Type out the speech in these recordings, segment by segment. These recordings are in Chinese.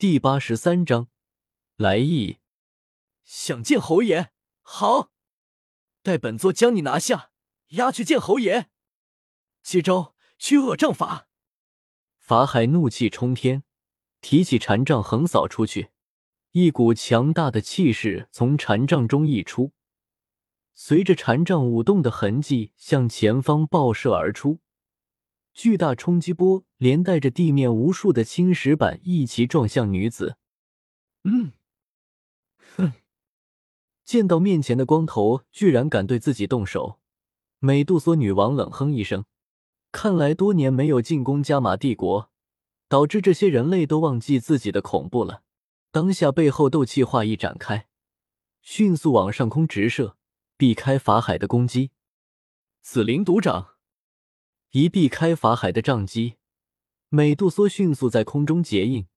第八十三章来意。想见侯爷，好，待本座将你拿下，押去见侯爷。接招，驱恶杖法。法海怒气冲天，提起禅杖横扫出去，一股强大的气势从禅杖中溢出，随着禅杖舞动的痕迹向前方爆射而出。巨大冲击波连带着地面无数的青石板一齐撞向女子。嗯，哼！见到面前的光头居然敢对自己动手，美杜莎女王冷哼一声。看来多年没有进攻加玛帝国，导致这些人类都忘记自己的恐怖了。当下背后斗气化一展开，迅速往上空直射，避开法海的攻击。紫灵毒掌。一避开法海的杖击，美杜莎迅速在空中结印，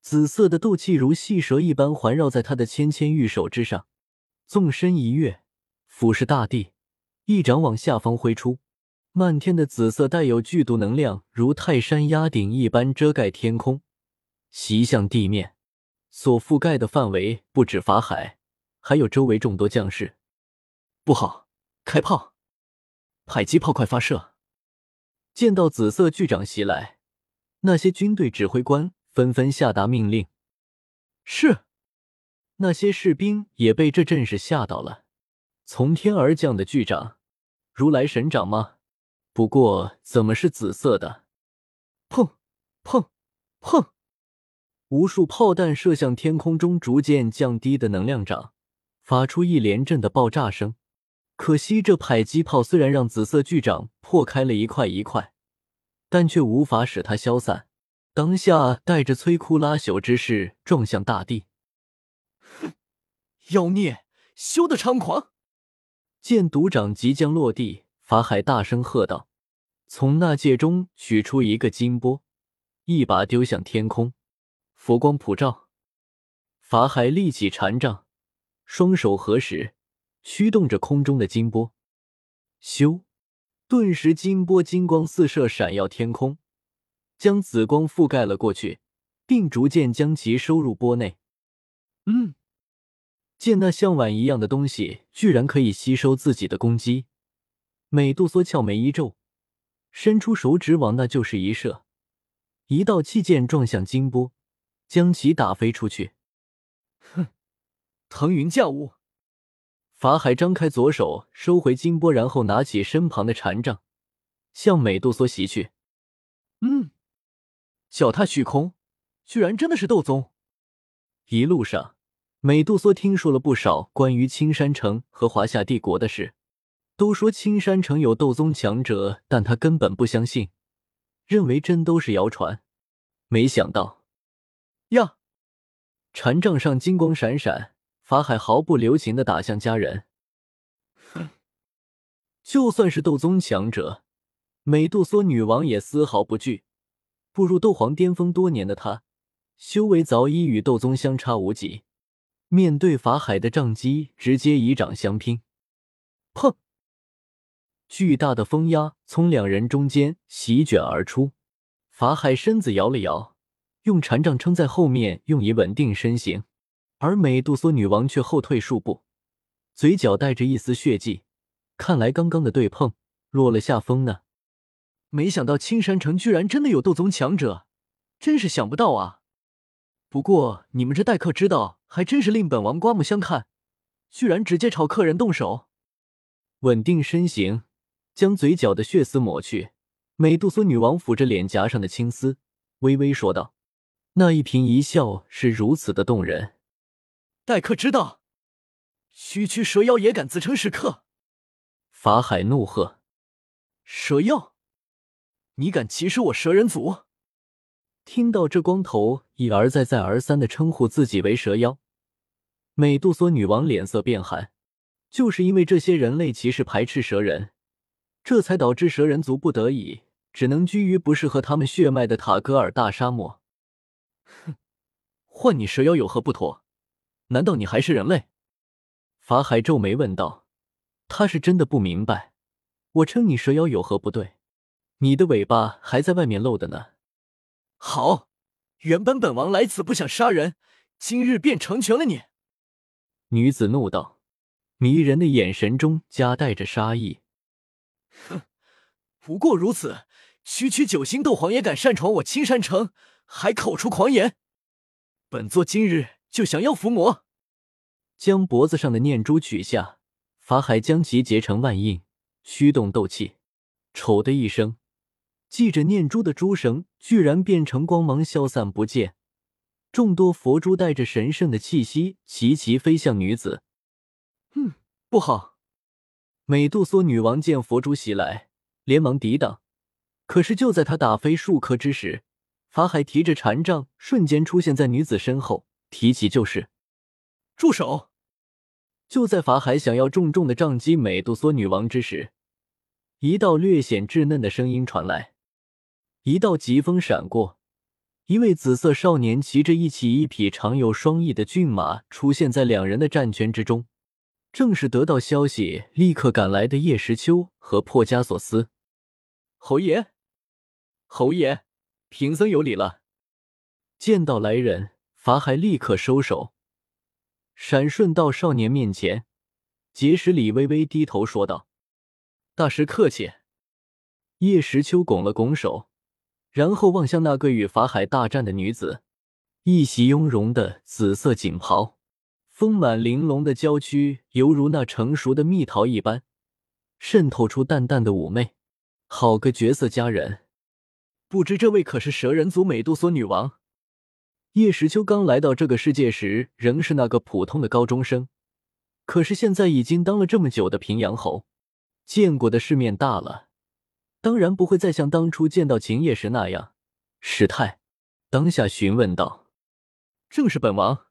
紫色的斗气如细蛇一般环绕在他的芊芊玉手之上，纵身一跃，俯视大地，一掌往下方挥出，漫天的紫色带有剧毒能量如泰山压顶一般遮盖天空，袭向地面，所覆盖的范围不止法海，还有周围众多将士。不好，开炮！迫击炮快发射！见到紫色巨掌袭来，那些军队指挥官纷纷下达命令。是，那些士兵也被这阵势吓到了。从天而降的巨掌，如来神掌吗？不过怎么是紫色的？砰砰砰！无数炮弹射向天空中逐渐降低的能量掌，发出一连阵的爆炸声。可惜，这迫击炮虽然让紫色巨掌破开了一块一块，但却无法使它消散。当下，带着摧枯拉朽之势撞向大地。哼，妖孽，休得猖狂！见毒掌即将落地，法海大声喝道：“从那戒中取出一个金钵，一把丢向天空。佛光普照。”法海立起禅杖，双手合十。驱动着空中的金波，咻！顿时金波金光四射，闪耀天空，将紫光覆盖了过去，并逐渐将其收入波内。嗯，见那像碗一样的东西居然可以吸收自己的攻击，美杜莎俏眉一皱，伸出手指往那就是一射，一道气剑撞向金波，将其打飞出去。哼，腾云驾雾。法海张开左手，收回金钵，然后拿起身旁的禅杖，向美杜莎袭去。嗯，脚踏虚空，居然真的是斗宗。一路上，美杜莎听说了不少关于青山城和华夏帝国的事。都说青山城有斗宗强者，但他根本不相信，认为真都是谣传。没想到，呀，禅杖上金光闪闪。法海毫不留情的打向家人。哼，就算是斗宗强者，美杜莎女王也丝毫不惧。步入斗皇巅峰多年的她，修为早已与斗宗相差无几。面对法海的杖击，直接以掌相拼。砰！巨大的风压从两人中间席卷而出。法海身子摇了摇，用禅杖撑在后面，用以稳定身形。而美杜莎女王却后退数步，嘴角带着一丝血迹。看来刚刚的对碰落了下风呢。没想到青山城居然真的有斗宗强者，真是想不到啊！不过你们这待客之道还真是令本王刮目相看，居然直接朝客人动手。稳定身形，将嘴角的血丝抹去。美杜莎女王抚着脸颊上的青丝，微微说道：“那一颦一笑是如此的动人。”待客之道，区区蛇妖也敢自称是客？法海怒喝：“蛇妖，你敢歧视我蛇人族？”听到这光头一而再再而三的称呼自己为蛇妖，美杜莎女王脸色变寒。就是因为这些人类歧视排斥蛇人，这才导致蛇人族不得已只能居于不适合他们血脉的塔戈尔大沙漠。哼，换你蛇妖有何不妥？难道你还是人类？法海皱眉问道。他是真的不明白，我称你蛇妖有何不对？你的尾巴还在外面露的呢。好，原本本王来此不想杀人，今日便成全了你。”女子怒道，迷人的眼神中夹带着杀意。“哼，不过如此，区区九星斗皇也敢擅闯我青山城，还口出狂言！本座今日就想要伏魔！”将脖子上的念珠取下，法海将其结成万印，驱动斗气，丑的一声。系着念珠的珠绳居然变成光芒消散不见，众多佛珠带着神圣的气息齐齐飞向女子。嗯，不好！美杜莎女王见佛珠袭来，连忙抵挡。可是就在她打飞数颗之时，法海提着禅杖瞬间出现在女子身后，提起就是：“住手！”就在法海想要重重的杖击美杜莎女王之时，一道略显稚嫩的声音传来。一道疾风闪过，一位紫色少年骑着一骑一匹长有双翼的骏马出现在两人的战圈之中，正是得到消息立刻赶来的叶时秋和破加索斯。侯爷，侯爷，贫僧有礼了。见到来人，法海立刻收手，闪瞬到少年面前，结识礼微微低头说道：“大师客气。”叶时秋拱了拱手。然后望向那个与法海大战的女子，一袭雍容的紫色锦袍，丰满玲珑的娇躯犹如那成熟的蜜桃一般，渗透出淡淡的妩媚。好个绝色佳人！不知这位可是蛇人族美杜莎女王？叶时秋刚来到这个世界时，仍是那个普通的高中生，可是现在已经当了这么久的平阳侯，见过的世面大了。当然不会再像当初见到秦叶时那样失态，当下询问道：“正是本王。”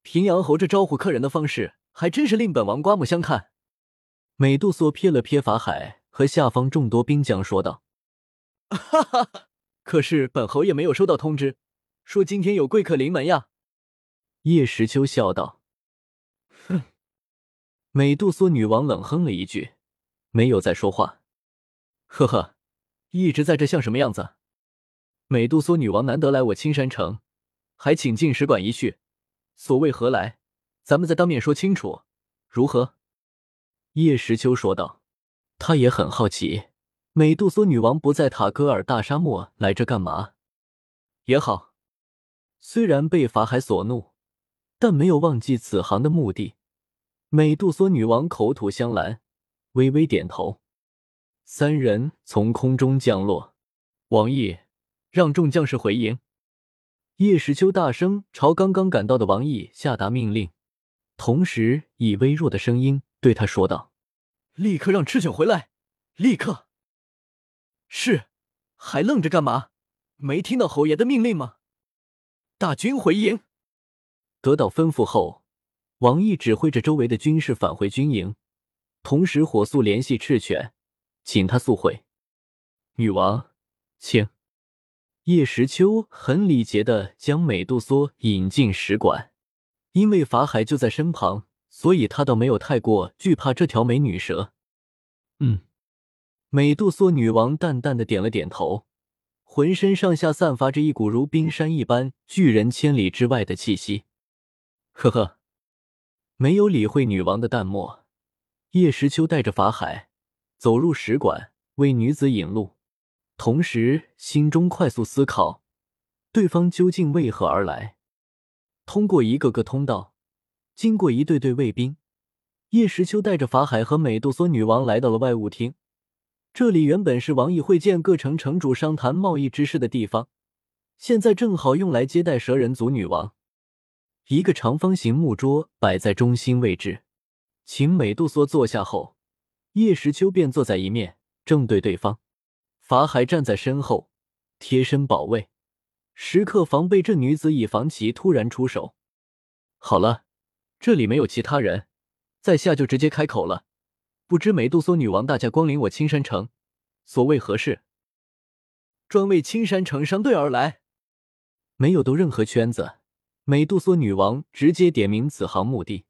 平阳侯这招呼客人的方式，还真是令本王刮目相看。美杜莎瞥了瞥法海和下方众多兵将，说道：“哈哈哈！可是本侯爷没有收到通知，说今天有贵客临门呀。”叶时秋笑道：“哼。”美杜莎女王冷哼了一句，没有再说话。呵呵，一直在这像什么样子？美杜莎女王难得来我青山城，还请进使馆一叙，所谓何来？咱们再当面说清楚，如何？叶时秋说道。他也很好奇，美杜莎女王不在塔戈尔大沙漠来这干嘛？也好，虽然被法海所怒，但没有忘记此行的目的。美杜莎女王口吐香兰，微微点头。三人从空中降落，王毅让众将士回营。叶时秋大声朝刚刚赶到的王毅下达命令，同时以微弱的声音对他说道：“立刻让赤犬回来！立刻！”是，还愣着干嘛？没听到侯爷的命令吗？大军回营。得到吩咐后，王毅指挥着周围的军士返回军营，同时火速联系赤犬。请他速回，女王，请。叶时秋很礼节的将美杜莎引进使馆，因为法海就在身旁，所以他倒没有太过惧怕这条美女蛇。嗯，美杜莎女王淡淡的点了点头，浑身上下散发着一股如冰山一般、拒人千里之外的气息。呵呵，没有理会女王的淡漠，叶时秋带着法海。走入使馆，为女子引路，同时心中快速思考，对方究竟为何而来。通过一个个通道，经过一队队卫兵，叶时秋带着法海和美杜莎女王来到了外务厅。这里原本是王毅会见各城城主、商谈贸易之事的地方，现在正好用来接待蛇人族女王。一个长方形木桌摆在中心位置，请美杜莎坐下后。叶时秋便坐在一面，正对对方。法海站在身后，贴身保卫，时刻防备这女子，以防其突然出手。好了，这里没有其他人，在下就直接开口了。不知美杜莎女王大驾光临我青山城，所谓何事？专为青山城商队而来，没有兜任何圈子。美杜莎女王直接点名此行目的。